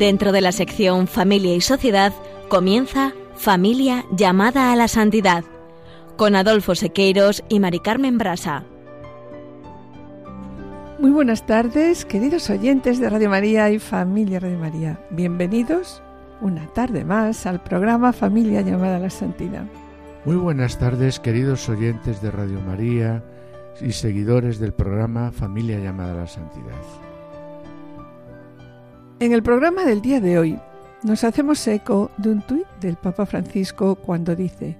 Dentro de la sección Familia y Sociedad comienza Familia llamada a la santidad con Adolfo Sequeiros y Mari Carmen Brasa. Muy buenas tardes, queridos oyentes de Radio María y Familia Radio María. Bienvenidos una tarde más al programa Familia llamada a la Santidad. Muy buenas tardes, queridos oyentes de Radio María y seguidores del programa Familia llamada a la Santidad. En el programa del día de hoy nos hacemos eco de un tuit del Papa Francisco cuando dice,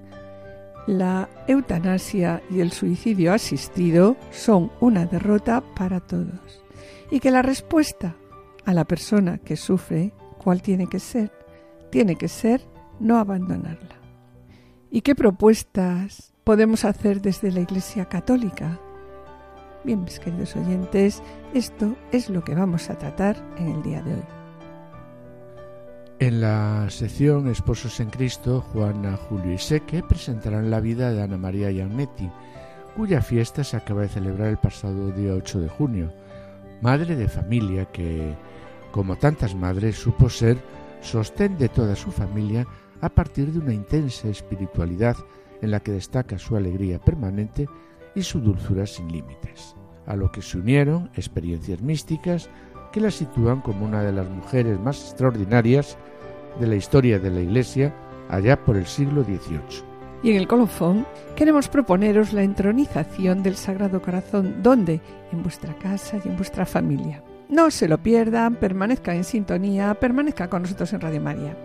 la eutanasia y el suicidio asistido son una derrota para todos y que la respuesta a la persona que sufre, ¿cuál tiene que ser? Tiene que ser no abandonarla. ¿Y qué propuestas podemos hacer desde la Iglesia Católica? Bien, mis queridos oyentes, esto es lo que vamos a tratar en el día de hoy. En la sección Esposos en Cristo, Juana, Julio y Seque presentarán la vida de Ana María Iannetti, cuya fiesta se acaba de celebrar el pasado día 8 de junio. Madre de familia que, como tantas madres, supo ser sostén de toda su familia a partir de una intensa espiritualidad en la que destaca su alegría permanente y su dulzura sin límites, a lo que se unieron experiencias místicas que la sitúan como una de las mujeres más extraordinarias de la historia de la Iglesia allá por el siglo XVIII. Y en el colofón queremos proponeros la entronización del Sagrado Corazón, donde en vuestra casa y en vuestra familia. No se lo pierdan, permanezcan en sintonía, permanezcan con nosotros en Radio María.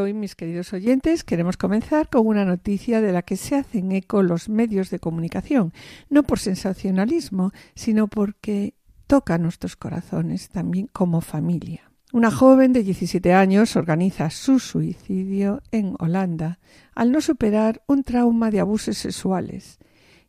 Hoy, mis queridos oyentes, queremos comenzar con una noticia de la que se hacen eco los medios de comunicación, no por sensacionalismo, sino porque toca nuestros corazones también como familia. Una joven de 17 años organiza su suicidio en Holanda al no superar un trauma de abusos sexuales.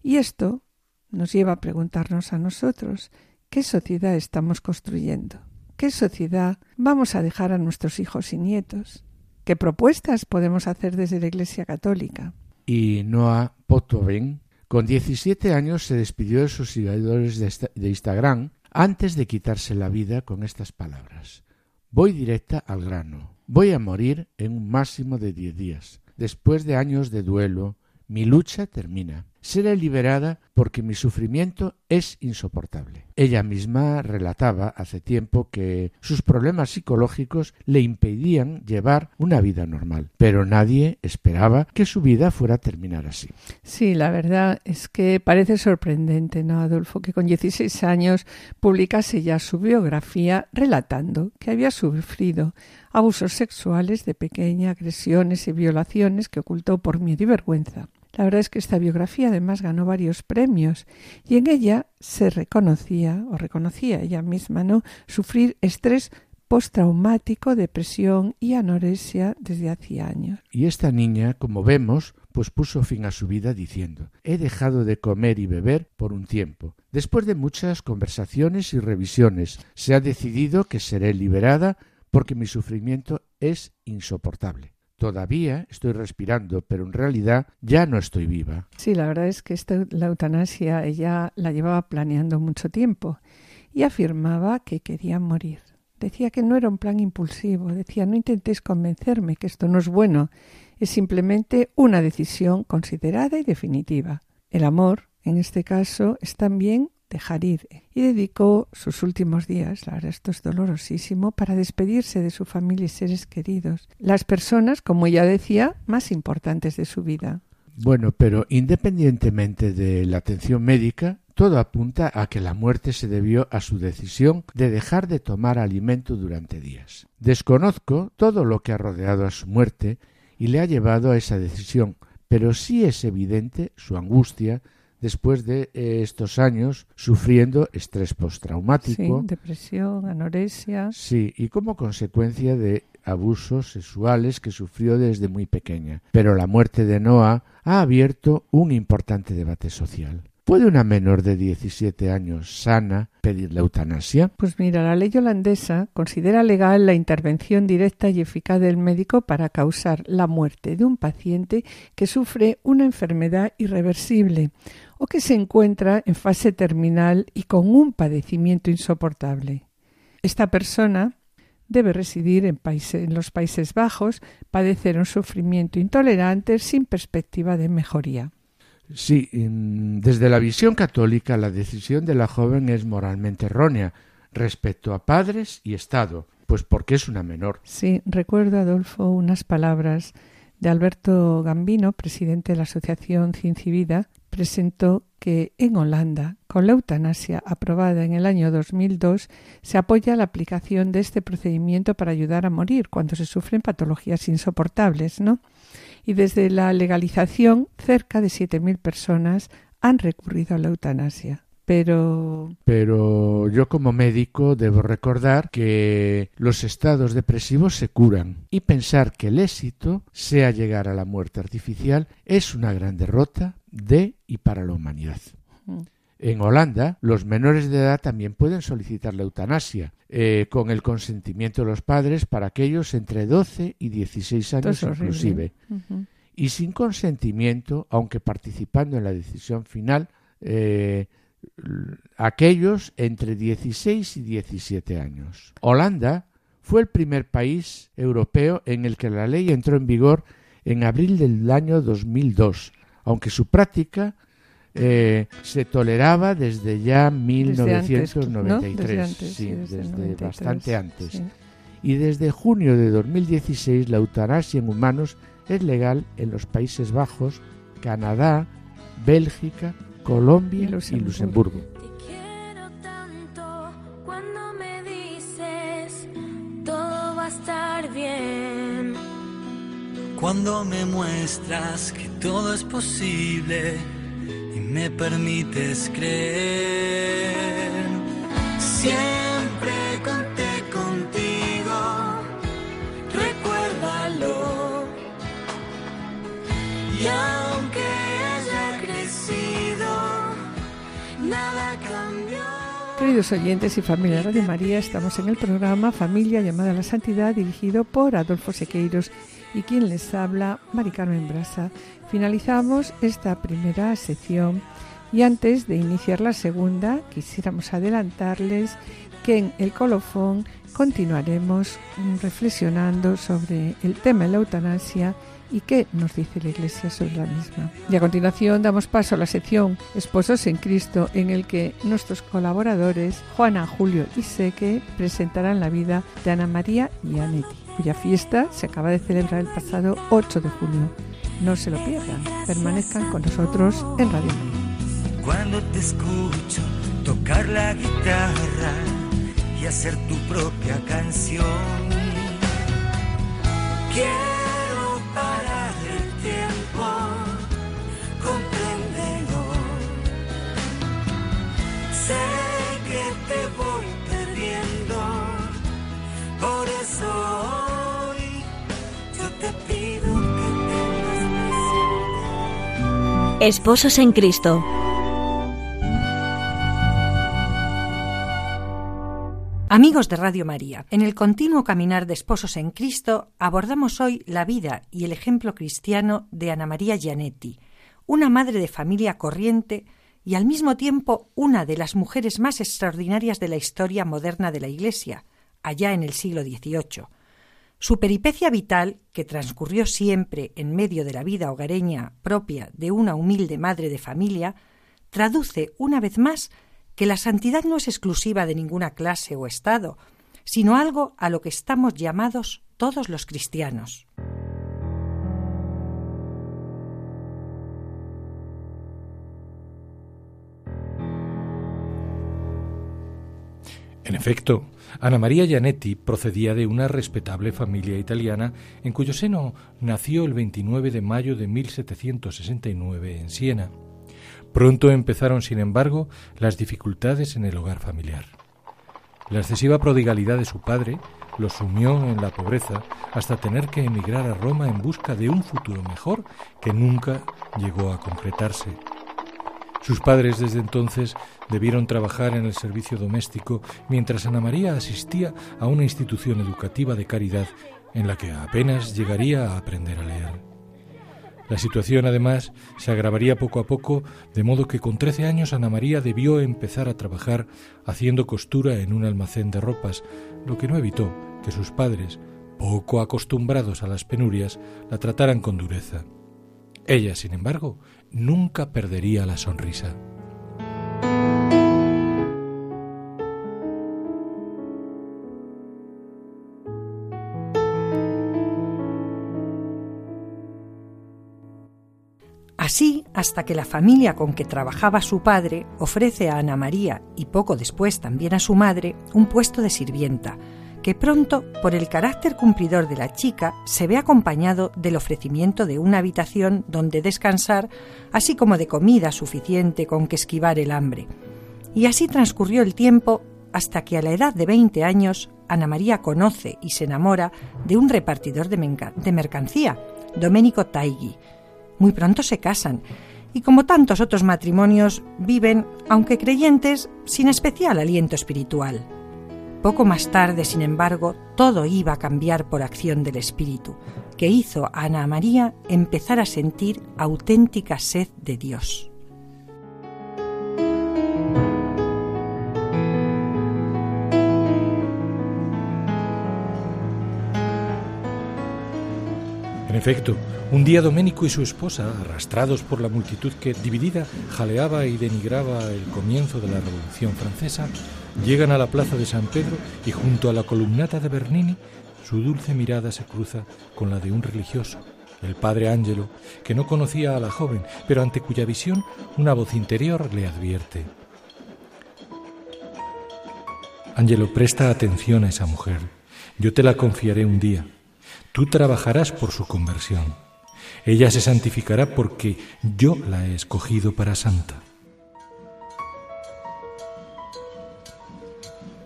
Y esto nos lleva a preguntarnos a nosotros, ¿qué sociedad estamos construyendo? ¿Qué sociedad vamos a dejar a nuestros hijos y nietos? ¿Qué propuestas podemos hacer desde la Iglesia Católica? Y Noah Potoven, con 17 años, se despidió de sus seguidores de Instagram antes de quitarse la vida con estas palabras. Voy directa al grano. Voy a morir en un máximo de 10 días. Después de años de duelo, mi lucha termina. Seré liberada porque mi sufrimiento es insoportable. Ella misma relataba hace tiempo que sus problemas psicológicos le impedían llevar una vida normal, pero nadie esperaba que su vida fuera a terminar así. Sí, la verdad es que parece sorprendente, ¿no, Adolfo? Que con 16 años publicase ya su biografía relatando que había sufrido abusos sexuales de pequeña, agresiones y violaciones que ocultó por miedo y vergüenza. La verdad es que esta biografía además ganó varios premios y en ella se reconocía o reconocía ella misma, ¿no? Sufrir estrés postraumático, depresión y anorexia desde hacía años. Y esta niña, como vemos, pues puso fin a su vida diciendo He dejado de comer y beber por un tiempo. Después de muchas conversaciones y revisiones, se ha decidido que seré liberada porque mi sufrimiento es insoportable. Todavía estoy respirando, pero en realidad ya no estoy viva. Sí, la verdad es que esta, la eutanasia ella la llevaba planeando mucho tiempo y afirmaba que quería morir. Decía que no era un plan impulsivo, decía no intentéis convencerme que esto no es bueno, es simplemente una decisión considerada y definitiva. El amor, en este caso, es también ir y dedicó sus últimos días, la esto es dolorosísimo, para despedirse de su familia y seres queridos, las personas, como ella decía, más importantes de su vida. Bueno, pero independientemente de la atención médica, todo apunta a que la muerte se debió a su decisión de dejar de tomar alimento durante días. Desconozco todo lo que ha rodeado a su muerte y le ha llevado a esa decisión, pero sí es evidente su angustia, después de eh, estos años sufriendo estrés postraumático. Sí, depresión, anorexia. Sí, y como consecuencia de abusos sexuales que sufrió desde muy pequeña. Pero la muerte de Noah ha abierto un importante debate social. ¿Puede una menor de 17 años sana pedir la eutanasia? Pues mira, la ley holandesa considera legal la intervención directa y eficaz del médico para causar la muerte de un paciente que sufre una enfermedad irreversible o que se encuentra en fase terminal y con un padecimiento insoportable. Esta persona debe residir en, en, los Países Bajos, padecer un sufrimiento intolerante sin perspectiva de mejoría. Sí, desde la visión católica la decisión de la joven es moralmente errónea respecto a padres y Estado, pues porque es una menor. Sí, recuerdo, Adolfo, unas palabras de Alberto Gambino, presidente de la Asociación Ciencia y Vida, presentó que en Holanda, con la eutanasia aprobada en el año 2002, se apoya la aplicación de este procedimiento para ayudar a morir cuando se sufren patologías insoportables, ¿no? y desde la legalización cerca de 7.000 personas han recurrido a la eutanasia. Pero... Pero yo como médico debo recordar que los estados depresivos se curan y pensar que el éxito sea llegar a la muerte artificial es una gran derrota de y para la humanidad. En Holanda, los menores de edad también pueden solicitar la eutanasia, eh, con el consentimiento de los padres para aquellos entre 12 y 16 años inclusive. Y sin consentimiento, aunque participando en la decisión final, eh, aquellos entre 16 y 17 años. Holanda fue el primer país europeo en el que la ley entró en vigor en abril del año 2002, aunque su práctica eh, se toleraba desde ya 1993, sí, desde, bastante antes. Y desde junio de 2016 la eutanasia en humanos es legal en los Países Bajos, Canadá, Bélgica, Colombia y Luxemburgo. Te quiero tanto cuando me dices todo va a estar bien. Cuando me muestras que todo es posible y me permites creer. Siempre conté contigo, recuérdalo. Y Queridos oyentes y familia de María, estamos en el programa Familia llamada a la Santidad dirigido por Adolfo Sequeiros y quien les habla, Mari Carmen Brasa. Finalizamos esta primera sección y antes de iniciar la segunda quisiéramos adelantarles que en el colofón continuaremos reflexionando sobre el tema de la eutanasia y qué nos dice la Iglesia sobre la misma. Y a continuación damos paso a la sección Esposos en Cristo, en el que nuestros colaboradores, Juana, Julio y Seque, presentarán la vida de Ana María y Anetti cuya fiesta se acaba de celebrar el pasado 8 de junio. No se lo pierdan, permanezcan con nosotros en Radio. Cuando te escucho tocar la guitarra y hacer tu propia canción, Esposos en Cristo. Amigos de Radio María, en el continuo caminar de esposos en Cristo abordamos hoy la vida y el ejemplo cristiano de Ana María Gianetti, una madre de familia corriente y al mismo tiempo una de las mujeres más extraordinarias de la historia moderna de la Iglesia, allá en el siglo XVIII. Su peripecia vital, que transcurrió siempre en medio de la vida hogareña propia de una humilde madre de familia, traduce una vez más que la santidad no es exclusiva de ninguna clase o estado, sino algo a lo que estamos llamados todos los cristianos. En efecto, Ana María Gianetti procedía de una respetable familia italiana en cuyo seno nació el 29 de mayo de 1769 en Siena. Pronto empezaron, sin embargo, las dificultades en el hogar familiar. La excesiva prodigalidad de su padre lo sumió en la pobreza hasta tener que emigrar a Roma en busca de un futuro mejor que nunca llegó a concretarse. Sus padres desde entonces debieron trabajar en el servicio doméstico mientras Ana María asistía a una institución educativa de caridad en la que apenas llegaría a aprender a leer. La situación, además, se agravaría poco a poco, de modo que con trece años Ana María debió empezar a trabajar haciendo costura en un almacén de ropas, lo que no evitó que sus padres, poco acostumbrados a las penurias, la trataran con dureza. Ella, sin embargo, nunca perdería la sonrisa. Así hasta que la familia con que trabajaba su padre ofrece a Ana María y poco después también a su madre un puesto de sirvienta, que pronto, por el carácter cumplidor de la chica, se ve acompañado del ofrecimiento de una habitación donde descansar, así como de comida suficiente con que esquivar el hambre. Y así transcurrió el tiempo hasta que a la edad de 20 años Ana María conoce y se enamora de un repartidor de, mercancía, Domenico Taigui. Muy pronto se casan y como tantos otros matrimonios viven, aunque creyentes, sin especial aliento espiritual. Poco más tarde, sin embargo, todo iba a cambiar por acción del Espíritu, que hizo a Ana María empezar a sentir auténtica sed de Dios. En efecto, un día Doménico y su esposa, arrastrados por la multitud que, dividida, jaleaba y denigraba el comienzo de la Revolución Francesa, llegan a la plaza de San Pedro y junto a la columnata de Bernini, su dulce mirada se cruza con la de un religioso, el padre Ángelo, que no conocía a la joven, pero ante cuya visión una voz interior le advierte. Ángelo, presta atención a esa mujer. Yo te la confiaré un día. Tú trabajarás por su conversión. Ella se santificará porque yo la he escogido para santa.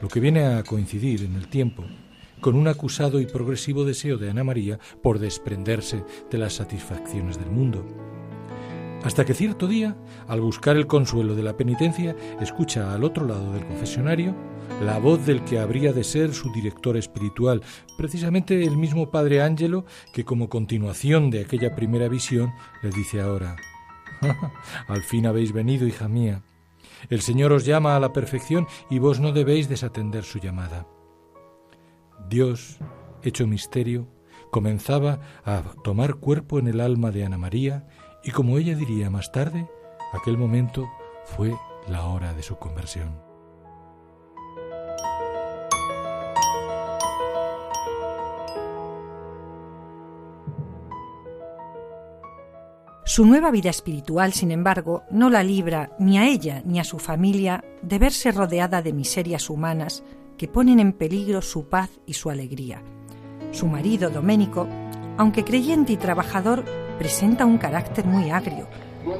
Lo que viene a coincidir en el tiempo con un acusado y progresivo deseo de Ana María por desprenderse de las satisfacciones del mundo. Hasta que cierto día, al buscar el consuelo de la penitencia, escucha al otro lado del confesionario la voz del que habría de ser su director espiritual, precisamente el mismo Padre Ángelo que como continuación de aquella primera visión le dice ahora, Al fin habéis venido, hija mía. El Señor os llama a la perfección y vos no debéis desatender su llamada. Dios, hecho misterio, comenzaba a tomar cuerpo en el alma de Ana María y como ella diría más tarde, aquel momento fue la hora de su conversión. Su nueva vida espiritual, sin embargo, no la libra ni a ella ni a su familia de verse rodeada de miserias humanas que ponen en peligro su paz y su alegría. Su marido, Doménico, aunque creyente y trabajador, presenta un carácter muy agrio,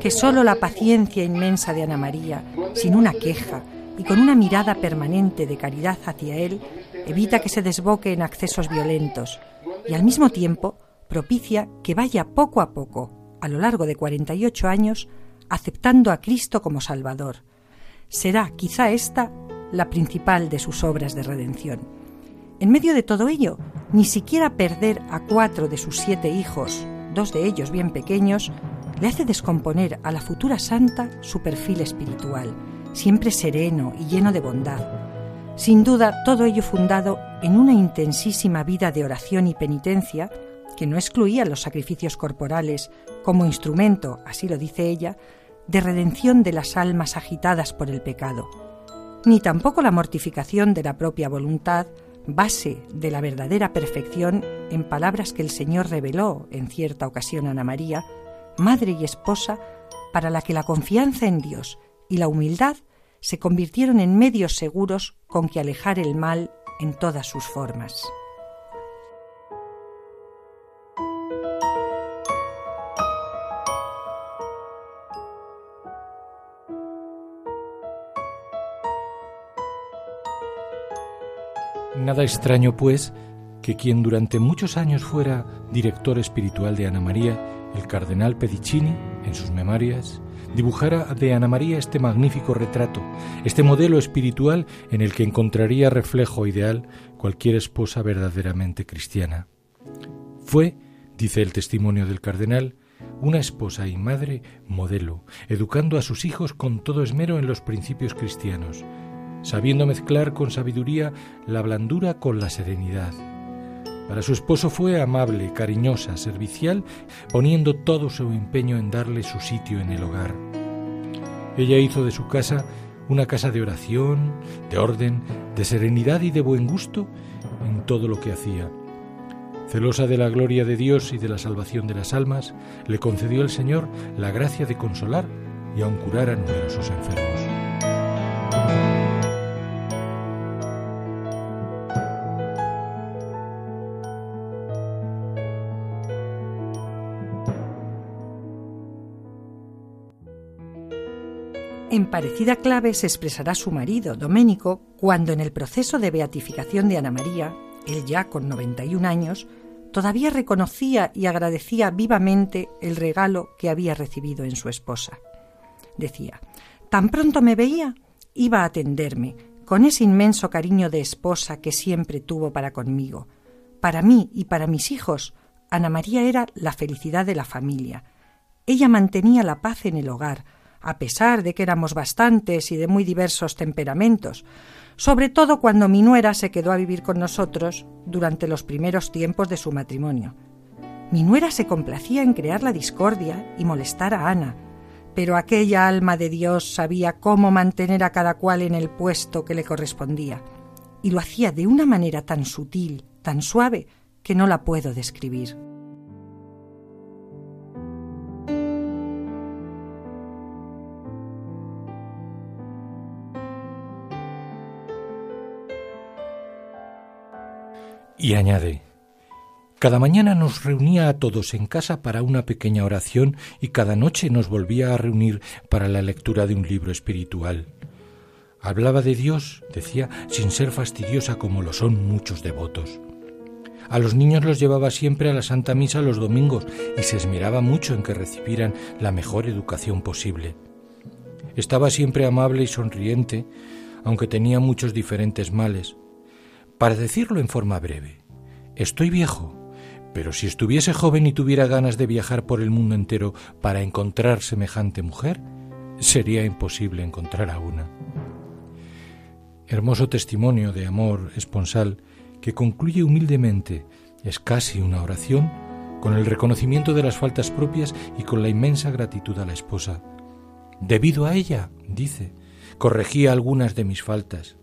que solo la paciencia inmensa de Ana María, sin una queja y con una mirada permanente de caridad hacia él, evita que se desboque en accesos violentos y al mismo tiempo propicia que vaya poco a poco a lo largo de 48 años aceptando a Cristo como Salvador. Será quizá esta la principal de sus obras de redención. En medio de todo ello, ni siquiera perder a cuatro de sus siete hijos, dos de ellos bien pequeños, le hace descomponer a la futura santa su perfil espiritual, siempre sereno y lleno de bondad. Sin duda, todo ello fundado en una intensísima vida de oración y penitencia que no excluía los sacrificios corporales como instrumento, así lo dice ella, de redención de las almas agitadas por el pecado, ni tampoco la mortificación de la propia voluntad, base de la verdadera perfección en palabras que el Señor reveló en cierta ocasión a Ana María, madre y esposa, para la que la confianza en Dios y la humildad se convirtieron en medios seguros con que alejar el mal en todas sus formas. Nada extraño, pues, que quien durante muchos años fuera director espiritual de Ana María, el cardenal Pedicini, en sus memorias, dibujara de Ana María este magnífico retrato, este modelo espiritual en el que encontraría reflejo ideal cualquier esposa verdaderamente cristiana. Fue, dice el testimonio del cardenal, una esposa y madre modelo, educando a sus hijos con todo esmero en los principios cristianos, sabiendo mezclar con sabiduría la blandura con la serenidad. Para su esposo fue amable, cariñosa, servicial, poniendo todo su empeño en darle su sitio en el hogar. Ella hizo de su casa una casa de oración, de orden, de serenidad y de buen gusto en todo lo que hacía Celosa de la gloria de Dios y de la salvación de las almas, le concedió el Señor la gracia de consolar y aun curar a numerosos enfermos. Parecida clave se expresará su marido, Doménico, cuando en el proceso de beatificación de Ana María, él ya con 91 años, todavía reconocía y agradecía vivamente el regalo que había recibido en su esposa. Decía, tan pronto me veía, iba a atenderme, con ese inmenso cariño de esposa que siempre tuvo para conmigo. Para mí y para mis hijos, Ana María era la felicidad de la familia. Ella mantenía la paz en el hogar, a pesar de que éramos bastantes y de muy diversos temperamentos, sobre todo cuando mi nuera se quedó a vivir con nosotros durante los primeros tiempos de su matrimonio. Mi nuera se complacía en crear la discordia y molestar a Ana, pero aquella alma de Dios sabía cómo mantener a cada cual en el puesto que le correspondía, y lo hacía de una manera tan sutil, tan suave, que no la puedo describir. Y añade, cada mañana nos reunía a todos en casa para una pequeña oración y cada noche nos volvía a reunir para la lectura de un libro espiritual. Hablaba de Dios, decía, sin ser fastidiosa como lo son muchos devotos. A los niños los llevaba siempre a la Santa Misa los domingos y se esmeraba mucho en que recibieran la mejor educación posible. Estaba siempre amable y sonriente, aunque tenía muchos diferentes males, para decirlo en forma breve, estoy viejo, pero si estuviese joven y tuviera ganas de viajar por el mundo entero para encontrar semejante mujer, sería imposible encontrar a una. Hermoso testimonio de amor esponsal que concluye humildemente, es casi una oración, con el reconocimiento de las faltas propias y con la inmensa gratitud a la esposa. Debido a ella, dice, corregía algunas de mis faltas.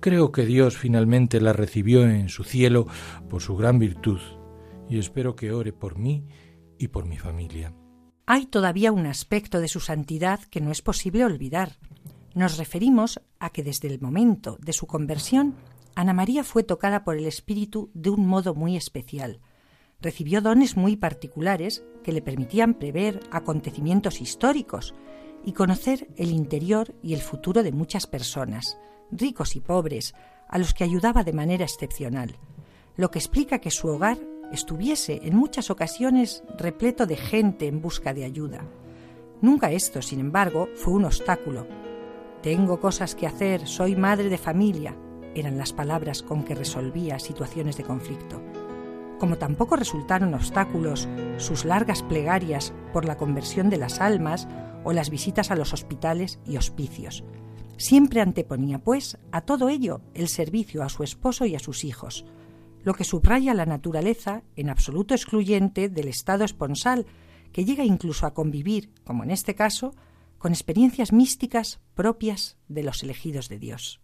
Creo que Dios finalmente la recibió en su cielo por su gran virtud y espero que ore por mí y por mi familia. Hay todavía un aspecto de su santidad que no es posible olvidar. Nos referimos a que desde el momento de su conversión, Ana María fue tocada por el Espíritu de un modo muy especial. Recibió dones muy particulares que le permitían prever acontecimientos históricos y conocer el interior y el futuro de muchas personas ricos y pobres, a los que ayudaba de manera excepcional, lo que explica que su hogar estuviese en muchas ocasiones repleto de gente en busca de ayuda. Nunca esto, sin embargo, fue un obstáculo. Tengo cosas que hacer, soy madre de familia, eran las palabras con que resolvía situaciones de conflicto. Como tampoco resultaron obstáculos sus largas plegarias por la conversión de las almas o las visitas a los hospitales y hospicios, Siempre anteponía, pues, a todo ello el servicio a su esposo y a sus hijos, lo que subraya la naturaleza en absoluto excluyente del estado esponsal, que llega incluso a convivir, como en este caso, con experiencias místicas propias de los elegidos de Dios.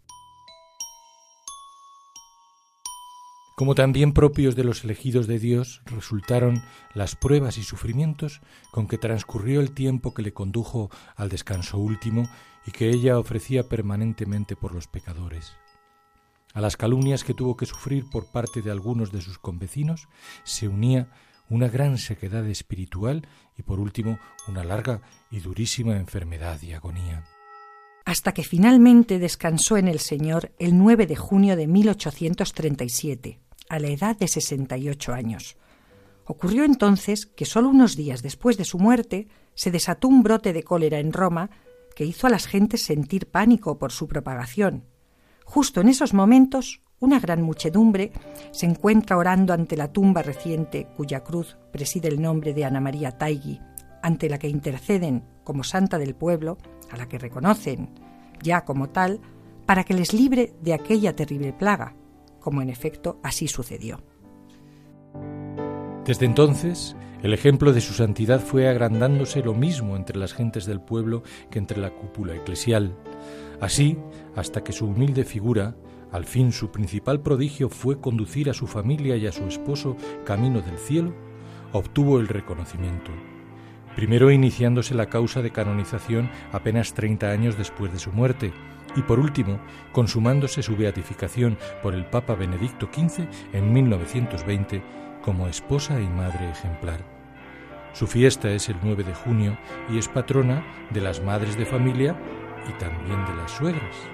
Como también propios de los elegidos de Dios resultaron las pruebas y sufrimientos con que transcurrió el tiempo que le condujo al descanso último y que ella ofrecía permanentemente por los pecadores. A las calumnias que tuvo que sufrir por parte de algunos de sus convecinos se unía una gran sequedad espiritual y por último una larga y durísima enfermedad y agonía. hasta que finalmente descansó en el Señor el 9 de junio de 1837, a la edad de 68 años. Ocurrió entonces que solo unos días después de su muerte se desató un brote de cólera en Roma que hizo a las gentes sentir pánico por su propagación. Justo en esos momentos, una gran muchedumbre se encuentra orando ante la tumba reciente cuya cruz preside el nombre de Ana María Taigui, ante la que interceden como santa del pueblo, a la que reconocen ya como tal, para que les libre de aquella terrible plaga, como en efecto así sucedió. Desde entonces, el ejemplo de su santidad fue agrandándose lo mismo entre las gentes del pueblo que entre la cúpula eclesial. Así, hasta que su humilde figura, al fin su principal prodigio fue conducir a su familia y a su esposo camino del cielo, obtuvo el reconocimiento. Primero iniciándose la causa de canonización apenas 30 años después de su muerte, y por último, consumándose su beatificación por el Papa Benedicto XV en 1920 como esposa y madre ejemplar. Su fiesta es el 9 de junio y es patrona de las madres de familia y también de las suegras.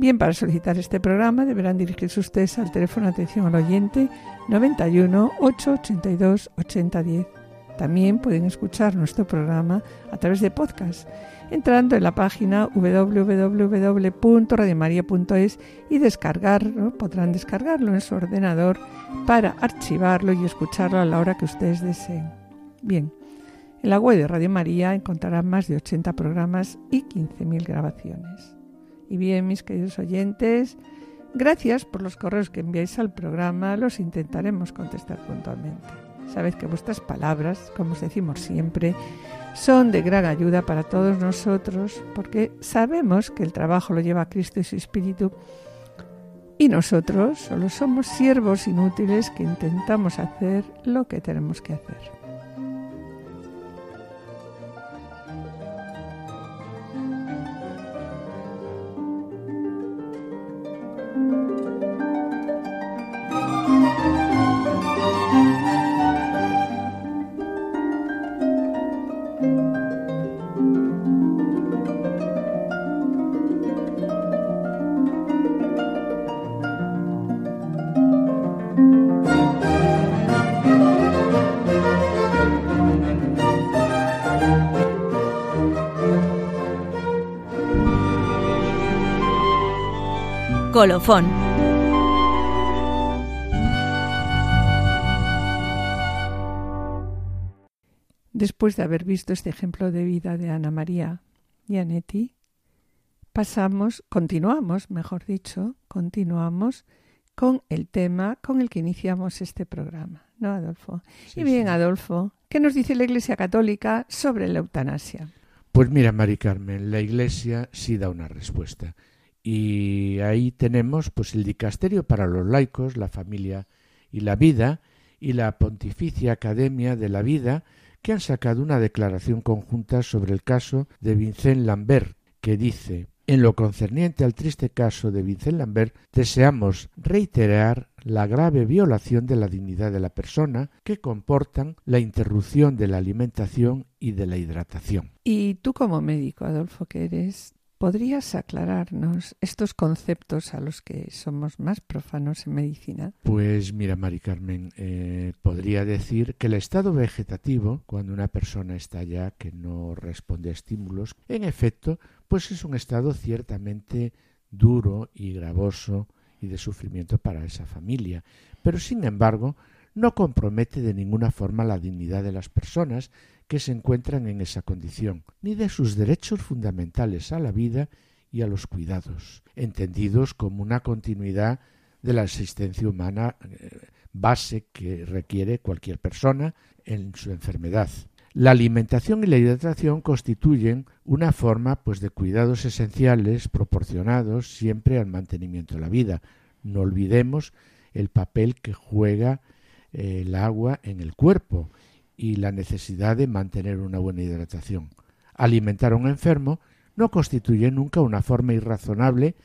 Bien, para solicitar este programa deberán dirigirse ustedes al teléfono atención al oyente 91 882 8010. También pueden escuchar nuestro programa a través de podcast, entrando en la página www.radiomaria.es y descargarlo, podrán descargarlo en su ordenador para archivarlo y escucharlo a la hora que ustedes deseen. Bien, en la web de Radio María encontrarán más de 80 programas y 15.000 grabaciones. Y bien, mis queridos oyentes, gracias por los correos que enviáis al programa, los intentaremos contestar puntualmente. Sabed que vuestras palabras, como os decimos siempre, son de gran ayuda para todos nosotros, porque sabemos que el trabajo lo lleva Cristo y su Espíritu, y nosotros solo somos siervos inútiles que intentamos hacer lo que tenemos que hacer. Colofón. Después de haber visto este ejemplo de vida de Ana María Gianetti, pasamos, continuamos, mejor dicho, continuamos con el tema con el que iniciamos este programa, ¿no, Adolfo? Sí, y bien, sí. Adolfo, ¿qué nos dice la Iglesia Católica sobre la eutanasia? Pues mira, Mari Carmen, la Iglesia sí da una respuesta. Y ahí tenemos pues el dicasterio para los laicos, la familia y la vida, y la Pontificia Academia de la Vida, que han sacado una declaración conjunta sobre el caso de Vincent Lambert, que dice en lo concerniente al triste caso de Vincent Lambert, deseamos reiterar la grave violación de la dignidad de la persona que comportan la interrupción de la alimentación y de la hidratación. Y tú como médico, Adolfo, que eres, ¿podrías aclararnos estos conceptos a los que somos más profanos en medicina? Pues mira, Mari Carmen, eh, podría decir que el estado vegetativo, cuando una persona está ya que no responde a estímulos, en efecto, pues es un estado ciertamente duro y gravoso y de sufrimiento para esa familia. Pero sin embargo, no compromete de ninguna forma la dignidad de las personas que se encuentran en esa condición, ni de sus derechos fundamentales a la vida y a los cuidados, entendidos como una continuidad de la existencia humana eh, base que requiere cualquier persona en su enfermedad. La alimentación y la hidratación constituyen una forma pues de cuidados esenciales proporcionados siempre al mantenimiento de la vida. No olvidemos el papel que juega eh, el agua en el cuerpo y la necesidad de mantener una buena hidratación. Alimentar a un enfermo no constituye nunca una forma irrazonable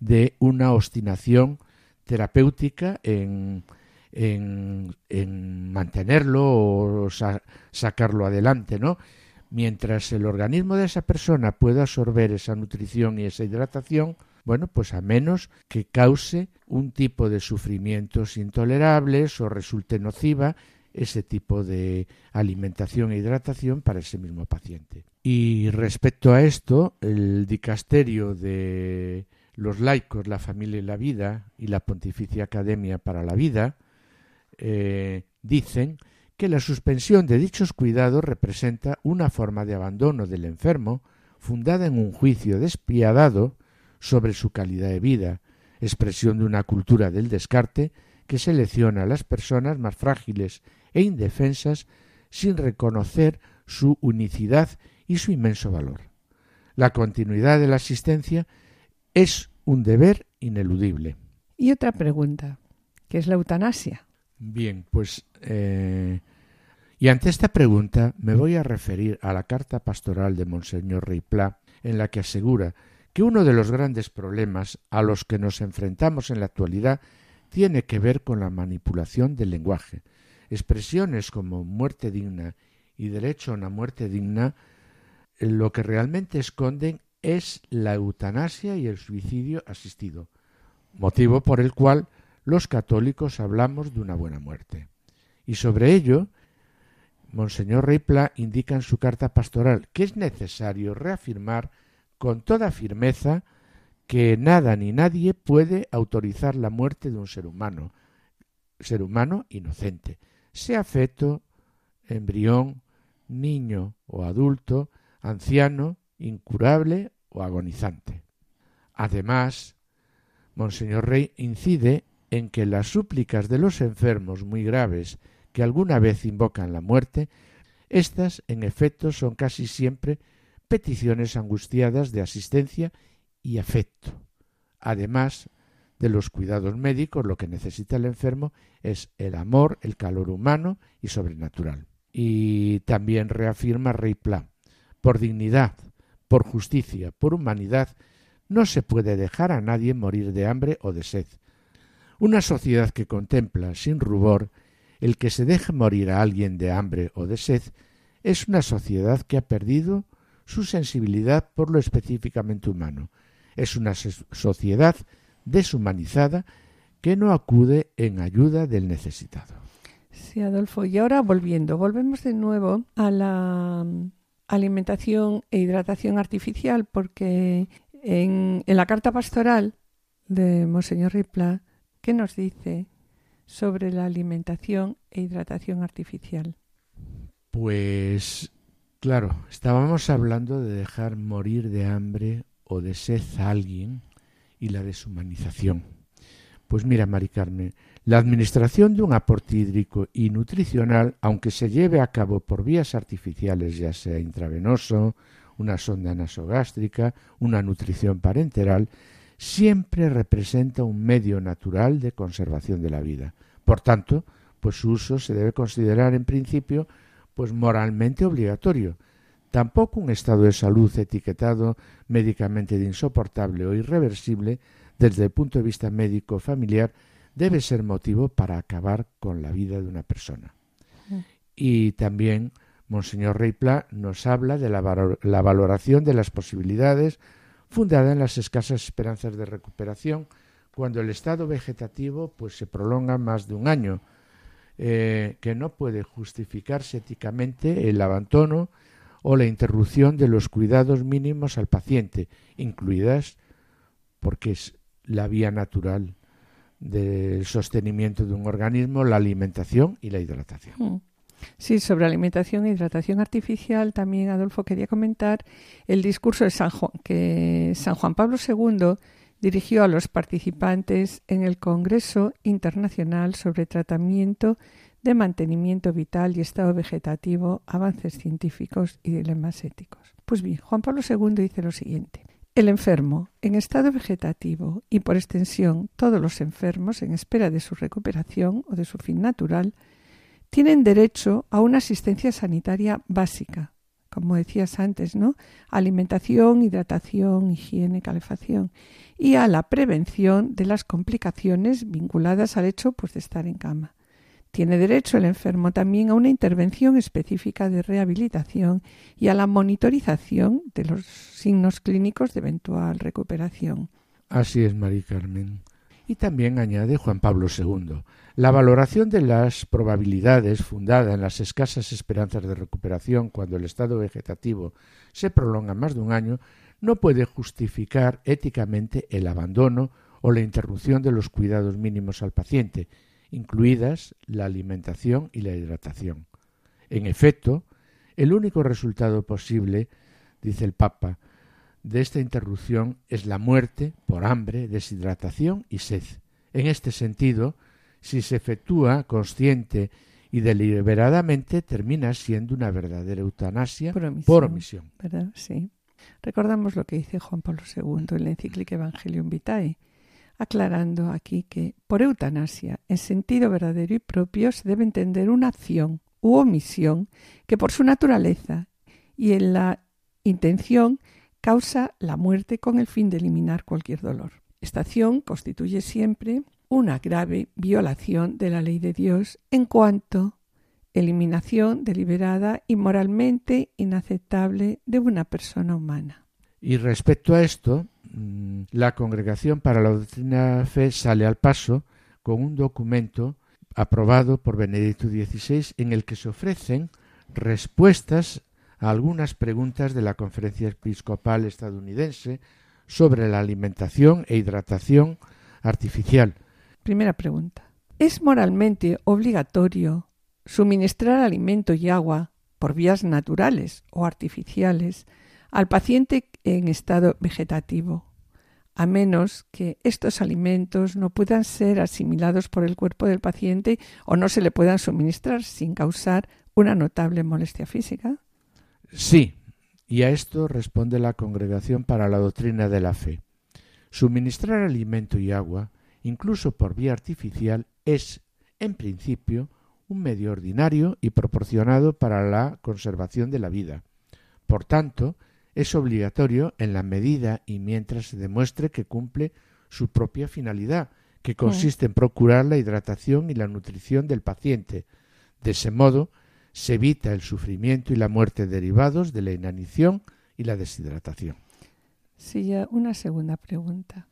de una obstinación terapéutica en, en, mantenerlo o sacarlo adelante, ¿no? Mientras el organismo de esa persona pueda absorber esa nutrición y esa hidratación, bueno, pues a menos que cause un tipo de sufrimientos intolerables o resulte nociva ese tipo de alimentación e hidratación para ese mismo paciente. Y respecto a esto, el dicasterio de los laicos, la familia y la vida y la Pontificia Academia para la Vida eh, dicen que la suspensión de dichos cuidados representa una forma de abandono del enfermo fundada en un juicio despiadado sobre su calidad de vida, expresión de una cultura del descarte que selecciona a las personas más frágiles e indefensas sin reconocer su unicidad y su inmenso valor. La continuidad de la asistencia es un deber ineludible. Y otra pregunta, ¿qué es la eutanasia? Bien, pues eh, y ante esta pregunta me voy a referir a la carta pastoral de Monseñor Rey Pla, en la que asegura que uno de los grandes problemas a los que nos enfrentamos en la actualidad tiene que ver con la manipulación del lenguaje. Expresiones como muerte digna y derecho a una muerte digna lo que realmente esconden es la eutanasia y el suicidio asistido, motivo por el cual los católicos hablamos de una buena muerte. Y sobre ello, Monseñor Pla indica en su carta pastoral que es necesario reafirmar con toda firmeza que nada ni nadie puede autorizar la muerte de un ser humano, ser humano inocente, sea feto, embrión, niño o adulto, anciano, incurable o agonizante. Además, Monseñor Rey incide en que las súplicas de los enfermos muy graves que alguna vez invocan la muerte, estas en efecto son casi siempre peticiones angustiadas de asistencia y afecto. Además de los cuidados médicos, lo que necesita el enfermo es el amor, el calor humano y sobrenatural. Y también reafirma Rey Pla, por dignidad, por justicia, por humanidad, no se puede dejar a nadie morir de hambre o de sed. Una sociedad que contempla sin rubor el que se deje morir a alguien de hambre o de sed es una sociedad que ha perdido su sensibilidad por lo específicamente humano. Es una sociedad deshumanizada que no acude en ayuda del necesitado. Sí, Adolfo. Y ahora volviendo, volvemos de nuevo a la alimentación e hidratación artificial, porque en, la carta pastoral de Monseñor Ripla, ¿qué nos dice sobre la alimentación e hidratación artificial? Pues claro, estábamos hablando de dejar morir de hambre o de sed a alguien y la deshumanización. Pues mira, Mari Carmen, la administración de un aporte hídrico y nutricional, aunque se lleve a cabo por vías artificiales, ya sea intravenoso, una sonda nasogástrica, una nutrición parenteral, siempre representa un medio natural de conservación de la vida. Por tanto, pues su uso se debe considerar en principio pues moralmente obligatorio. Tampoco un estado de salud etiquetado médicamente de insoportable o irreversible desde el punto de vista médico familiar debe ser motivo para acabar con la vida de una persona. Mm. Y también Monseñor Reipla nos habla de la, la, valoración de las posibilidades fundada en las escasas esperanzas de recuperación cuando el estado vegetativo pues se prolonga más de un año, eh, que no puede justificarse éticamente el abandono o la interrupción de los cuidados mínimos al paciente, incluidas porque es la vía natural del sostenimiento de un organismo, la alimentación y la hidratación. Mm. Sí, sobre alimentación e hidratación artificial también Adolfo quería comentar el discurso de San Juan, que San Juan Pablo II dirigió a los participantes en el Congreso Internacional sobre Tratamiento de Mantenimiento Vital y Estado Vegetativo, Avances Científicos y Dilemas Éticos. Pues bien, Juan Pablo II dice lo siguiente. El enfermo, en estado vegetativo y por extensión todos los enfermos en espera de su recuperación o de su fin natural, tienen derecho a una asistencia sanitaria básica, como decías antes, ¿no? Alimentación, hidratación, higiene, calefacción y a la prevención de las complicaciones vinculadas al hecho pues, de estar en cama. Tiene derecho el enfermo también a una intervención específica de rehabilitación y a la monitorización de los signos clínicos de eventual recuperación. Así es, María Carmen. Y también añade Juan Pablo II, la valoración de las probabilidades fundada en las escasas esperanzas de recuperación cuando el estado vegetativo se prolonga más de un año no puede justificar éticamente el abandono o la interrupción de los cuidados mínimos al paciente, incluidas la alimentación y la hidratación. En efecto, el único resultado posible, dice el Papa, de esta interrupción es la muerte por hambre, deshidratación y sed. En este sentido, si se efectúa consciente y deliberadamente, termina siendo una verdadera eutanasia por omisión. ¿verdad? Sí. Recordamos lo que dice Juan Pablo II en la encíclica Evangelium Vitae, aclarando aquí que por eutanasia, en sentido verdadero y propio, se debe entender una acción u omisión que por su naturaleza y en la intención causa la muerte con el fin de eliminar cualquier dolor. Esta acción constituye siempre una grave violación de la ley de Dios en cuanto eliminación deliberada y moralmente inaceptable de una persona humana. Y respecto a esto, mm, la Congregación para la Doctrina Fe sale al paso con un documento aprobado por Benedicto XVI en el que se ofrecen respuestas a algunas preguntas de la Conferencia Episcopal estadounidense sobre la alimentación e hidratación artificial. Primera pregunta. ¿Es moralmente obligatorio suministrar alimento y agua por vías naturales o artificiales al paciente en estado vegetativo, a menos que estos alimentos no puedan ser asimilados por el cuerpo del paciente o no se le puedan suministrar sin causar una notable molestia física? Sí, y a esto responde la Congregación para la Doctrina de la Fe. Suministrar alimento y agua, incluso por vía artificial, es, en principio, un medio ordinario y proporcionado para la conservación de la vida. Por tanto, es obligatorio en la medida y mientras se demuestre que cumple su propia finalidad, que consiste en procurar la hidratación y la nutrición del paciente. De ese modo, se evita el sufrimiento y la muerte derivados de la inanición y la deshidratación. Sí, una segunda pregunta.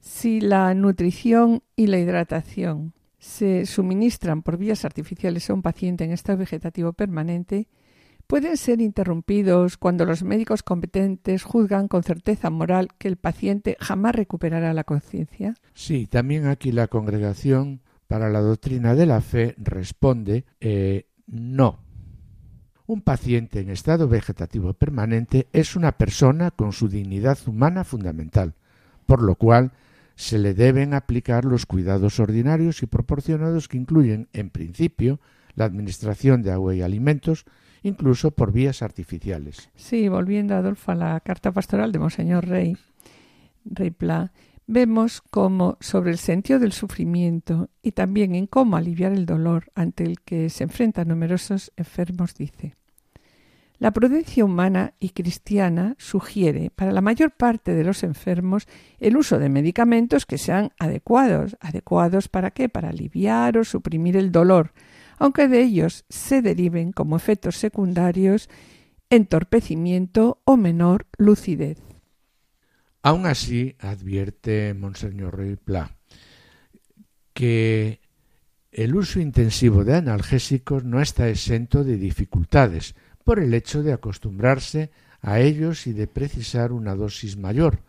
Si la nutrición y la hidratación se suministran por vías artificiales a un paciente en estado vegetativo permanente, pueden ser interrumpidos cuando los médicos competentes juzgan con certeza moral que el paciente jamás recuperará la conciencia? Sí, también aquí la Congregación para la Doctrina de la Fe responde eh, no. Un paciente en estado vegetativo permanente es una persona con su dignidad humana fundamental, por lo cual se le deben aplicar los cuidados ordinarios y proporcionados que incluyen, en principio, la administración de agua y alimentos, incluso por vías artificiales. Sí, volviendo, Adolfo, a la carta pastoral de Monseñor Rey, Rey Pla, vemos cómo sobre el sentido del sufrimiento y también en cómo aliviar el dolor ante el que se enfrentan numerosos enfermos dice la prudencia humana y cristiana sugiere para la mayor parte de los enfermos el uso de medicamentos que sean adecuados. ¿Adecuados para qué? Para aliviar o suprimir el dolor, aunque de ellos se deriven como efectos secundarios entorpecimiento o menor lucidez. Aún así, advierte Monseñor Rey Pla que el uso intensivo de analgésicos no está exento de dificultades por el hecho de acostumbrarse a ellos y de precisar una dosis mayor.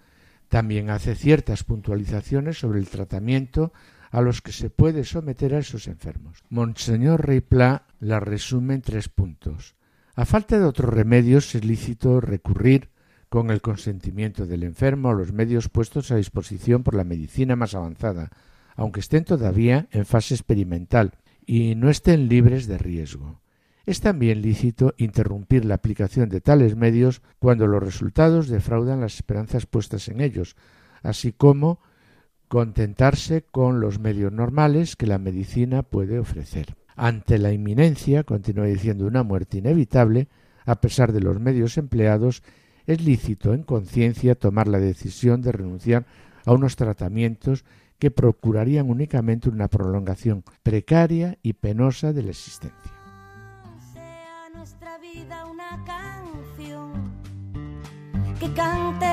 También hace ciertas puntualizaciones sobre el tratamiento a los que se puede someter a esos enfermos. Monseñor Pla la resume en tres puntos. A falta de otros remedios es lícito recurrir con el consentimiento del enfermo a los medios puestos a disposición por la medicina más avanzada, aunque estén todavía en fase experimental y no estén libres de riesgo. Es también lícito interrumpir la aplicación de tales medios cuando los resultados defraudan las esperanzas puestas en ellos, así como contentarse con los medios normales que la medicina puede ofrecer. Ante la inminencia, continúa diciendo, una muerte inevitable, a pesar de los medios empleados, es lícito en conciencia tomar la decisión de renunciar a unos tratamientos que procurarían únicamente una prolongación precaria y penosa de la existencia. Sea nuestra vida una canción que cante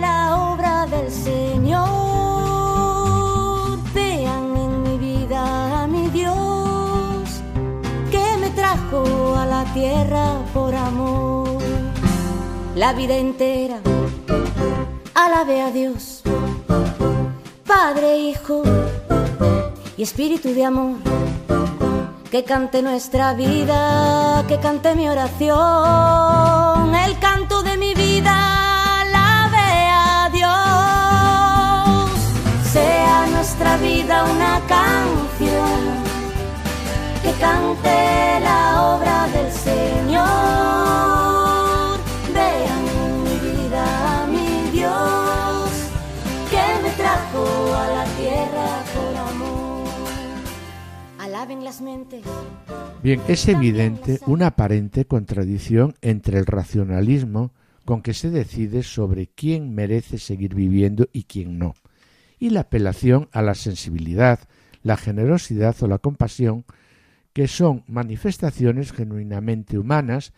la obra del Señor. Tierra por amor. La vida entera alabe a Dios, Padre, Hijo y Espíritu de amor. Que cante nuestra vida, que cante mi oración, el canto de mi vida, alabe a Dios. Sea nuestra vida una canción, cante la obra del Señor. Vean mi vida a mi Dios, que me trajo a la tierra por amor. Alaben las mentes. Bien, es evidente una aparente contradicción entre el racionalismo con que se decide sobre quién merece seguir viviendo y quién no, y la apelación a la sensibilidad, la generosidad o la compasión, que son manifestaciones genuinamente humanas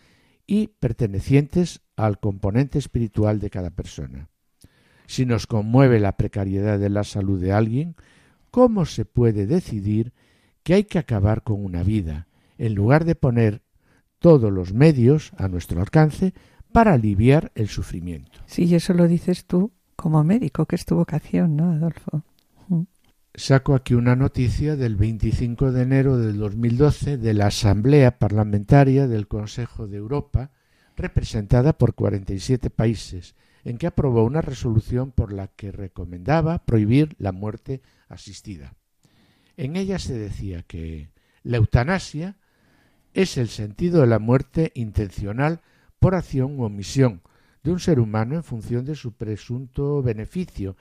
y pertenecientes al componente espiritual de cada persona. Si nos conmueve la precariedad de la salud de alguien, ¿cómo se puede decidir que hay que acabar con una vida, en lugar de poner todos los medios a nuestro alcance para aliviar el sufrimiento? Sí, eso lo dices tú como médico, que es tu vocación, ¿no, Adolfo? Saco aquí una noticia del 25 de enero del 2012 de la Asamblea Parlamentaria del Consejo de Europa, representada por 47 países, en que aprobó una resolución por la que recomendaba prohibir la muerte asistida. En ella se decía que la eutanasia es el sentido de la muerte intencional por acción u omisión de un ser humano en función de su presunto beneficio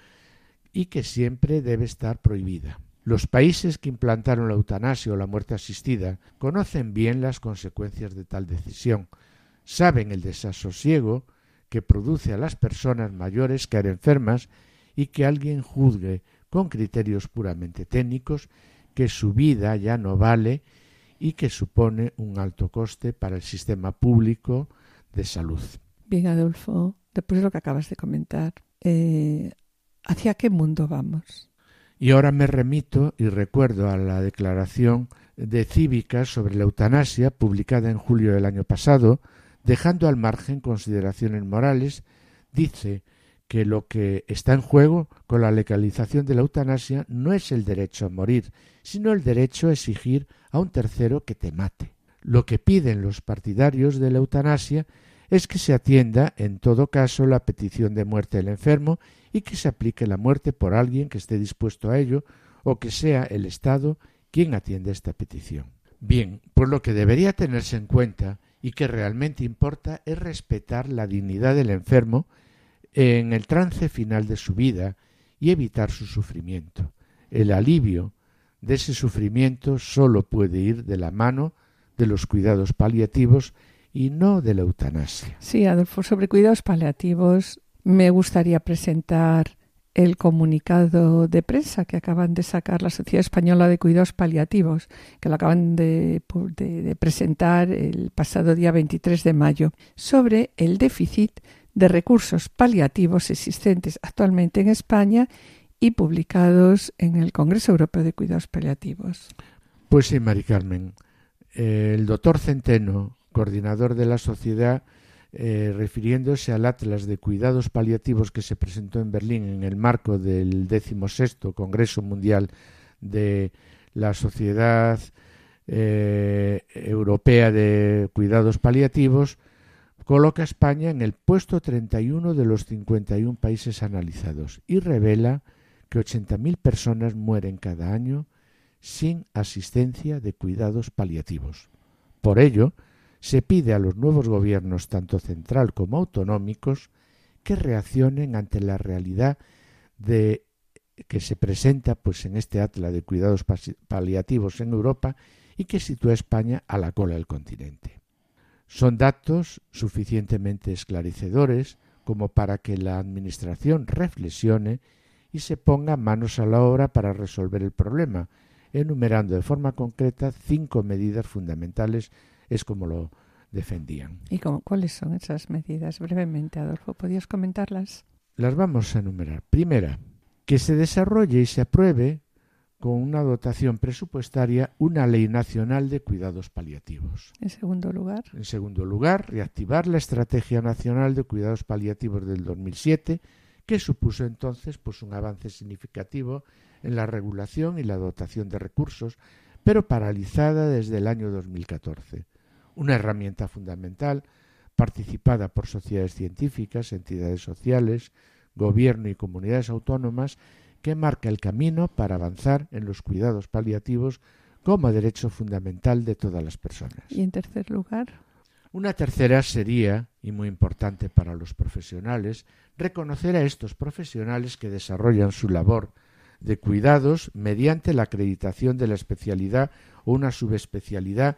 y que siempre debe estar prohibida. Los países que implantaron la eutanasia o la muerte asistida conocen bien las consecuencias de tal decisión, saben el desasosiego que produce a las personas mayores caer enfermas y que alguien juzgue con criterios puramente técnicos que su vida ya no vale y que supone un alto coste para el sistema público de salud. Bien, Adolfo, después de lo que acabas de comentar, eh, ¿hacia qué mundo vamos? Y ahora me remito y recuerdo a la declaración de Cívica sobre la eutanasia publicada en julio del año pasado, dejando al margen consideraciones morales, dice que lo que está en juego con la legalización de la eutanasia no es el derecho a morir, sino el derecho a exigir a un tercero que te mate. Lo que piden los partidarios de la eutanasia es que se atienda en todo caso la petición de muerte del enfermo y que se aplique la muerte por alguien que esté dispuesto a ello o que sea el Estado quien atienda esta petición. Bien, pues lo que debería tenerse en cuenta y que realmente importa es respetar la dignidad del enfermo en el trance final de su vida y evitar su sufrimiento. El alivio de ese sufrimiento solo puede ir de la mano de los cuidados paliativos y no de la eutanasia. Sí, Adolfo, sobre cuidados paliativos me gustaría presentar el comunicado de prensa que acaban de sacar la Sociedad Española de Cuidados Paliativos, que lo acaban de, presentar el pasado día 23 de mayo, sobre el déficit de recursos paliativos existentes actualmente en España y publicados en el Congreso Europeo de Cuidados Paliativos. Pues sí, Mari Carmen. El doctor Centeno, coordinador de la sociedad, eh, refiriéndose al Atlas de Cuidados Paliativos que se presentó en Berlín en el marco del XVI Congreso Mundial de la Sociedad eh, Europea de Cuidados Paliativos, coloca a España en el puesto 31 de los 51 países analizados y revela que 80.000 personas mueren cada año sin asistencia de cuidados paliativos. Por ello, se pide a los nuevos gobiernos, tanto central como autonómicos, que reaccionen ante la realidad de que se presenta pues en este atlas de cuidados paliativos en Europa y que sitúa a España a la cola del continente. Son datos suficientemente esclarecedores como para que la Administración reflexione y se ponga manos a la obra para resolver el problema, enumerando de forma concreta cinco medidas fundamentales, es como lo defendían. ¿Y cómo, cuáles son esas medidas? Brevemente, Adolfo, ¿podías comentarlas? Las vamos a enumerar. Primera, que se desarrolle y se apruebe con una dotación presupuestaria una ley nacional de cuidados paliativos. En segundo lugar. En segundo lugar, reactivar la Estrategia Nacional de Cuidados Paliativos del 2007, que supuso entonces pues un avance significativo en la regulación y la dotación de recursos, pero paralizada desde el año 2014 una herramienta fundamental participada por sociedades científicas, entidades sociales, gobierno y comunidades autónomas que marca el camino para avanzar en los cuidados paliativos como derecho fundamental de todas las personas. Y en tercer lugar, una tercera sería, y muy importante para los profesionales, reconocer a estos profesionales que desarrollan su labor de cuidados mediante la acreditación de la especialidad o una subespecialidad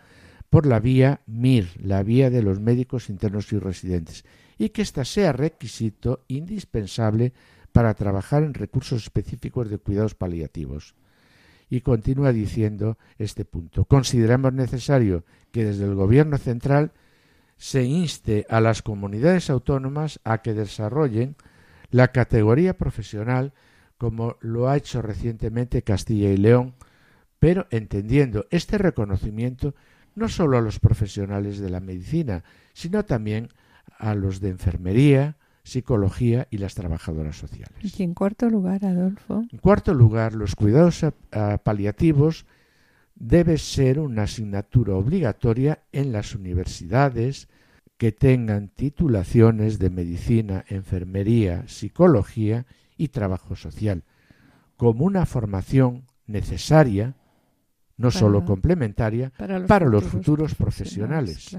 por la vía MIR, la vía de los médicos internos y residentes, y que ésta sea requisito indispensable para trabajar en recursos específicos de cuidados paliativos. Y continúa diciendo este punto. Consideramos necesario que desde el Gobierno central se inste a las comunidades autónomas a que desarrollen la categoría profesional como lo ha hecho recientemente Castilla y León, pero entendiendo este reconocimiento no solo a los profesionales de la medicina, sino también a los de enfermería, psicología y las trabajadoras sociales. Y en cuarto lugar, Adolfo. En cuarto lugar, los cuidados paliativos debe ser una asignatura obligatoria en las universidades que tengan titulaciones de medicina, enfermería, psicología y trabajo social, como una formación necesaria no solo complementaria, para los, futuros, profesionales.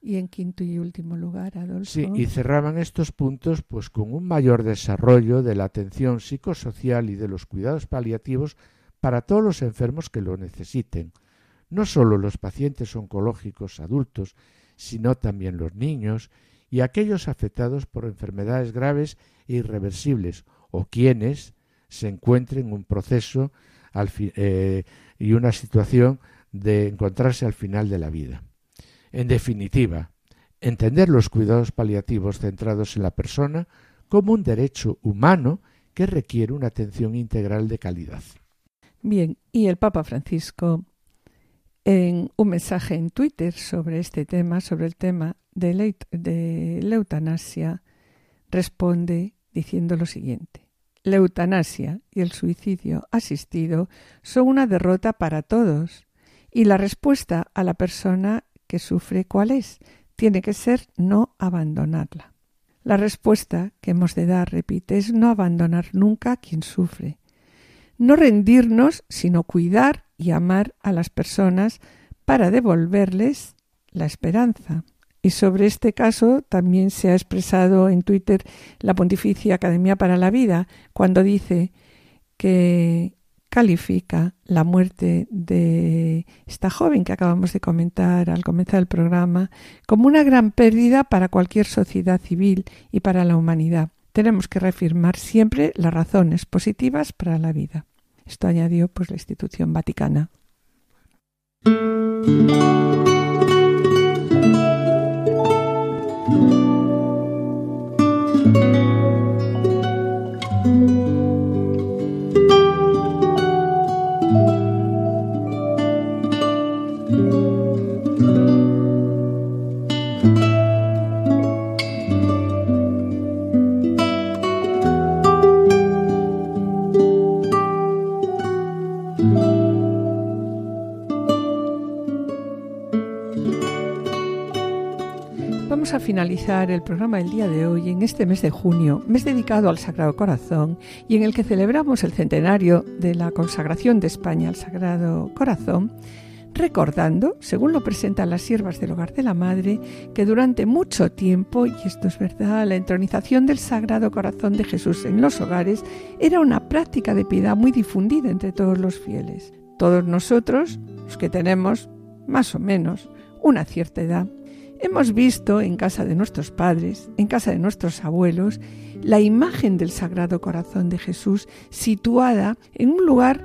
Y en quinto y último lugar, Adolfo. Sí, y cerraban estos puntos pues con un mayor desarrollo de la atención psicosocial y de los cuidados paliativos para todos los enfermos que lo necesiten, no solo los pacientes oncológicos adultos, sino también los niños y aquellos afectados por enfermedades graves e irreversibles o quienes se encuentren en un proceso eh, y una situación de encontrarse al final de la vida. En definitiva, entender los cuidados paliativos centrados en la persona como un derecho humano que requiere una atención integral de calidad. Bien, y el Papa Francisco, en un mensaje en Twitter sobre este tema, sobre el tema de de la eutanasia, responde diciendo lo siguiente. La eutanasia y el suicidio asistido son una derrota para todos. Y la respuesta a la persona que sufre, ¿cuál es? Tiene que ser no abandonarla. La respuesta que hemos de dar, repite, es no abandonar nunca a quien sufre. No rendirnos, sino cuidar y amar a las personas para devolverles la esperanza. Y sobre este caso también se ha expresado en Twitter la Pontificia Academia para la Vida, cuando dice que califica la muerte de esta joven que acabamos de comentar al comenzar el programa como una gran pérdida para cualquier sociedad civil y para la humanidad. Tenemos que reafirmar siempre las razones positivas para la vida. Esto añadió pues la institución vaticana. Finalizar el programa del día de hoy en este mes de junio, mes dedicado al Sagrado Corazón y en el que celebramos el centenario de la consagración de España al Sagrado Corazón, recordando, según lo presentan las siervas del hogar de la Madre, que durante mucho tiempo, y esto es verdad, la entronización del Sagrado Corazón de Jesús en los hogares era una práctica de piedad muy difundida entre todos los fieles. Todos nosotros, los que tenemos más o menos una cierta edad, Hemos visto en casa de nuestros padres, en casa de nuestros abuelos, la imagen del Sagrado Corazón de Jesús situada en un lugar,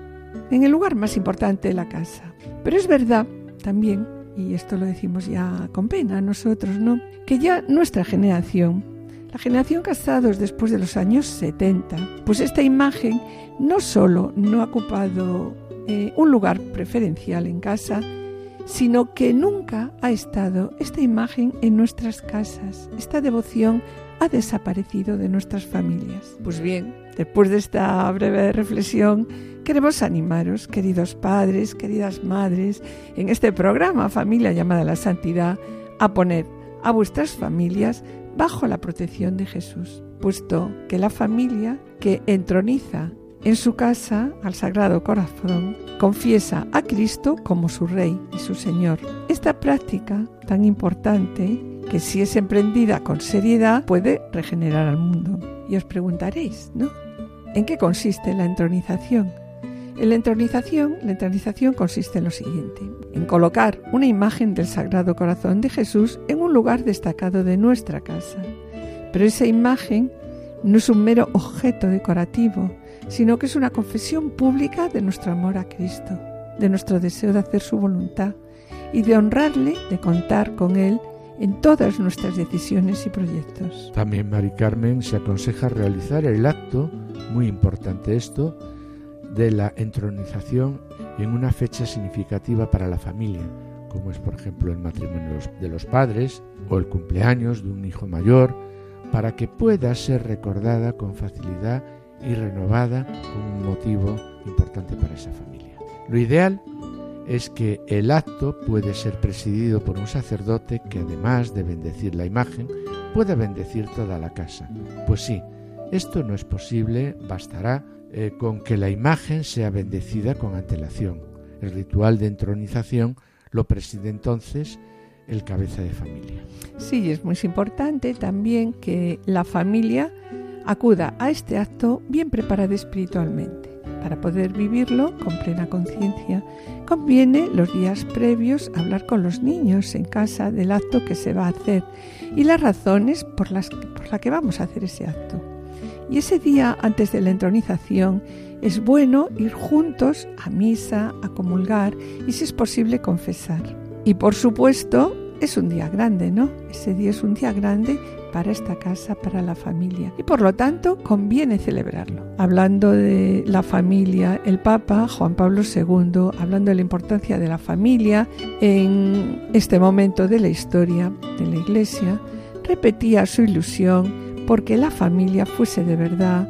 en el lugar más importante de la casa. Pero es verdad también, y esto lo decimos ya con pena nosotros, ¿no? Que ya nuestra generación, la generación casados después de los años 70, pues esta imagen no solo no ha ocupado eh, un lugar preferencial en casa, sino que nunca ha estado esta imagen en nuestras casas. Esta devoción ha desaparecido de nuestras familias. Pues bien, después de esta breve reflexión, queremos animaros, queridos padres, queridas madres, en este programa Familia llamada a la Santidad, a poner a vuestras familias bajo la protección de Jesús, puesto que la familia que entroniza en su casa, al Sagrado Corazón, confiesa a Cristo como su Rey y su Señor. Esta práctica tan importante, que si es emprendida con seriedad, puede regenerar al mundo. Y os preguntaréis, ¿no? ¿En qué consiste la entronización? En la entronización, la entronización consiste en lo siguiente, en colocar una imagen del Sagrado Corazón de Jesús en un lugar destacado de nuestra casa. Pero esa imagen no es un mero objeto decorativo, sino que es una confesión pública de nuestro amor a Cristo, de nuestro deseo de hacer su voluntad y de honrarle, de contar con Él en todas nuestras decisiones y proyectos. También, Mari Carmen, se aconseja realizar el acto, muy importante esto, de la entronización en una fecha significativa para la familia, como es por ejemplo el matrimonio de los padres o el cumpleaños de un hijo mayor, para que pueda ser recordada con facilidad y renovada con un motivo importante para esa familia. Lo ideal es que el acto puede ser presidido por un sacerdote que además de bendecir la imagen, pueda bendecir toda la casa. Pues sí, esto no es posible, bastará eh, con que la imagen sea bendecida con antelación. El ritual de entronización lo preside entonces el cabeza de familia. Sí, es muy importante también que la familia acuda a este acto bien preparada espiritualmente. Para poder vivirlo con plena conciencia, conviene los días previos hablar con los niños en casa del acto que se va a hacer y las razones por las por que vamos a hacer ese acto. Y ese día antes de la entronización es bueno ir juntos a misa, a comulgar y si es posible confesar. Y por supuesto es un día grande, ¿no? Ese día es un día grande para esta casa, para la familia. Y por lo tanto, conviene celebrarlo. Hablando de la familia, el Papa Juan Pablo II, hablando de la importancia de la familia en este momento de la historia de la Iglesia, repetía su ilusión porque la familia fuese de verdad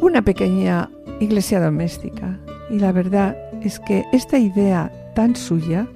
una pequeña iglesia doméstica. Y la verdad es que esta idea tan suya,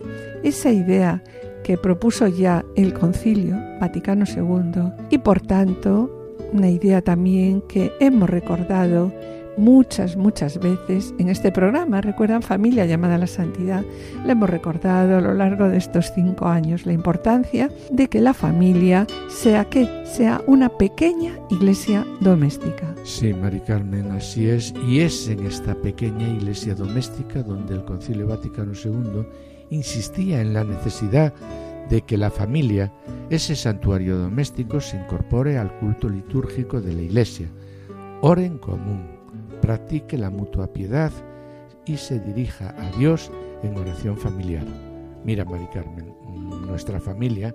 esa idea que propuso ya el Concilio Vaticano II y por tanto una idea también que hemos recordado muchas, muchas veces en este programa. Recuerdan familia llamada a la santidad. Le hemos recordado a lo largo de estos cinco años la importancia de que la familia sea que sea una pequeña iglesia doméstica. Sí, Mari Carmen, así es. Y es en esta pequeña iglesia doméstica donde el Concilio Vaticano II insistía en la necesidad de que la familia, ese santuario doméstico, se incorpore al culto litúrgico de la Iglesia, ore en común, practique la mutua piedad y se dirija a Dios en oración familiar. Mira, Mari Carmen, nuestra familia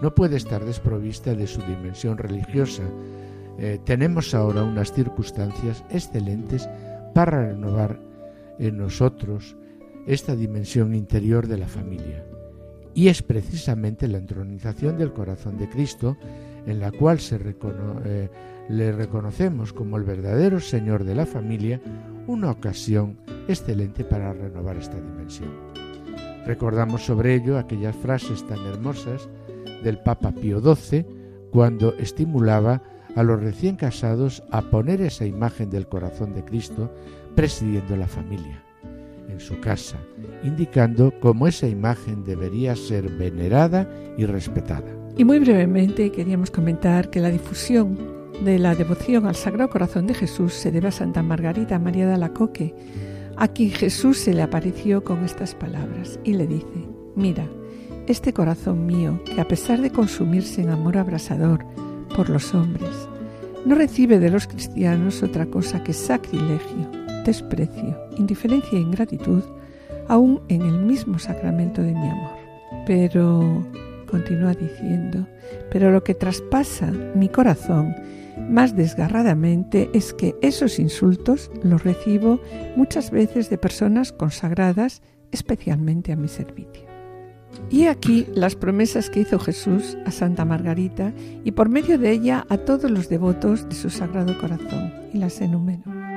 no puede estar desprovista de su dimensión religiosa. Eh, tenemos ahora unas circunstancias excelentes para renovar en nosotros esta dimensión interior de la familia. Y es precisamente la entronización del corazón de Cristo, en la cual se eh, le reconocemos como el verdadero Señor de la familia, una ocasión excelente para renovar esta dimensión. Recordamos sobre ello aquellas frases tan hermosas del Papa Pío XII cuando estimulaba a los recién casados a poner esa imagen del corazón de Cristo presidiendo la familia en su casa, indicando cómo esa imagen debería ser venerada y respetada. Y muy brevemente queríamos comentar que la difusión de la devoción al Sagrado Corazón de Jesús se debe a Santa Margarita María de Alacoque, a quien Jesús se le apareció con estas palabras y le dice, mira, este corazón mío, que a pesar de consumirse en amor abrasador por los hombres, no recibe de los cristianos otra cosa que sacrilegio, desprecio, indiferencia e ingratitud, aún en el mismo sacramento de mi amor. Pero, continúa diciendo, pero lo que traspasa mi corazón más desgarradamente es que esos insultos los recibo muchas veces de personas consagradas especialmente a mi servicio. Y aquí las promesas que hizo Jesús a Santa Margarita y por medio de ella a todos los devotos de su Sagrado Corazón, y las enumero.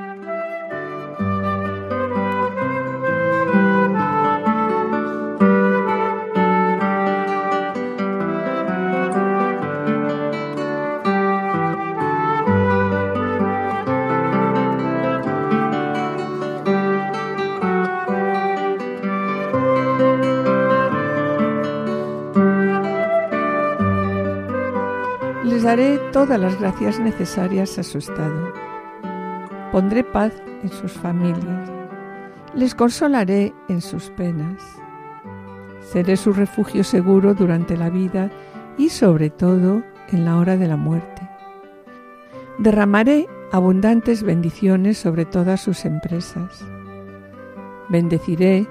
Daré todas las gracias necesarias a su estado. Pondré paz en sus familias. Les consolaré en sus penas. Seré su refugio seguro durante la vida y sobre todo en la hora de la muerte. Derramaré abundantes bendiciones sobre todas sus empresas. Bendeciré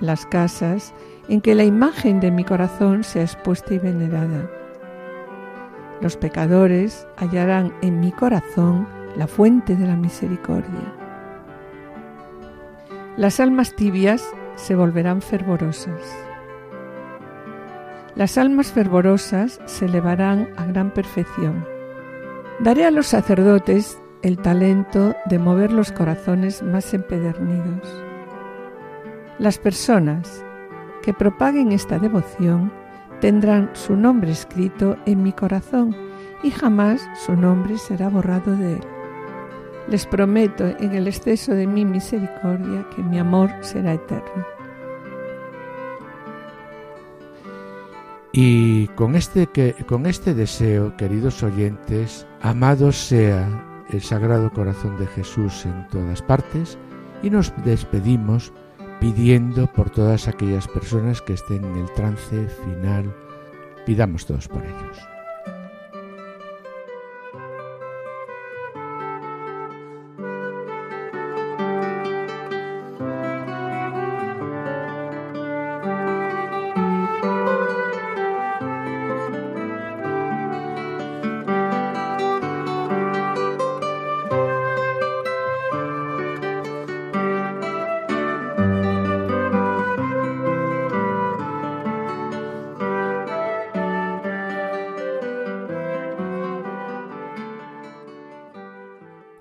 las casas en que la imagen de mi corazón sea expuesta y venerada los pecadores hallarán en mi corazón la fuente de la misericordia. Las almas tibias se volverán fervorosas. Las almas fervorosas se elevarán a gran perfección. Daré a los sacerdotes el talento de mover los corazones más empedernidos. Las personas que propaguen esta devoción tendrán su nombre escrito en mi corazón y jamás su nombre será borrado de él. Les prometo en el exceso de mi misericordia que mi amor será eterno. Y con este, que, con este deseo, queridos oyentes, amado sea el Sagrado Corazón de Jesús en todas partes, y nos despedimos pidiendo por todas aquellas personas que estén en el trance final. Pidamos todos por ellos.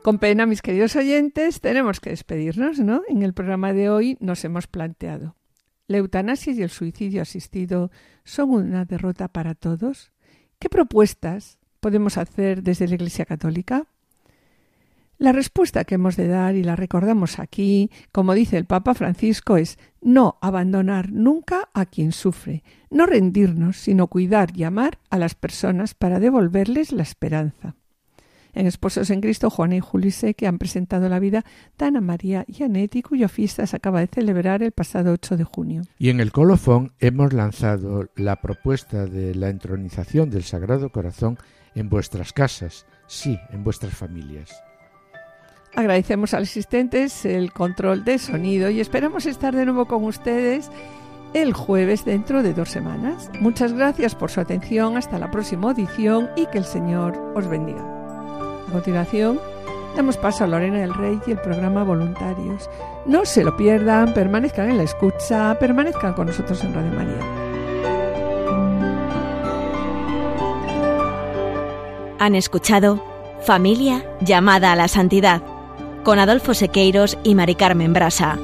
Con pena, mis queridos oyentes, tenemos que despedirnos, ¿no? En el programa de hoy nos hemos planteado, ¿la eutanasia y el suicidio asistido son una derrota para todos? ¿Qué propuestas podemos hacer desde la Iglesia Católica? La respuesta que hemos de dar, y la recordamos aquí, como dice el Papa Francisco, es no abandonar nunca a quien sufre, no rendirnos, sino cuidar y amar a las personas para devolverles la esperanza en Esposos en Cristo, Juan y Julio que han presentado la vida de Ana María y Anetti, cuya fiesta se acaba de celebrar el pasado 8 de junio. Y en el colofón hemos lanzado la propuesta de la entronización del Sagrado Corazón en vuestras casas, sí, en vuestras familias. Agradecemos a los asistentes el control de sonido y esperamos estar de nuevo con ustedes el jueves dentro de dos semanas. Muchas gracias por su atención, hasta la próxima audición y que el Señor os bendiga. A continuación, damos paso a Lorena del Rey y el programa Voluntarios. No se lo pierdan, permanezcan en la escucha, permanezcan con nosotros en Radio María. Han escuchado Familia llamada a la santidad con Adolfo Sequeiros y Mari Carmen Brasa.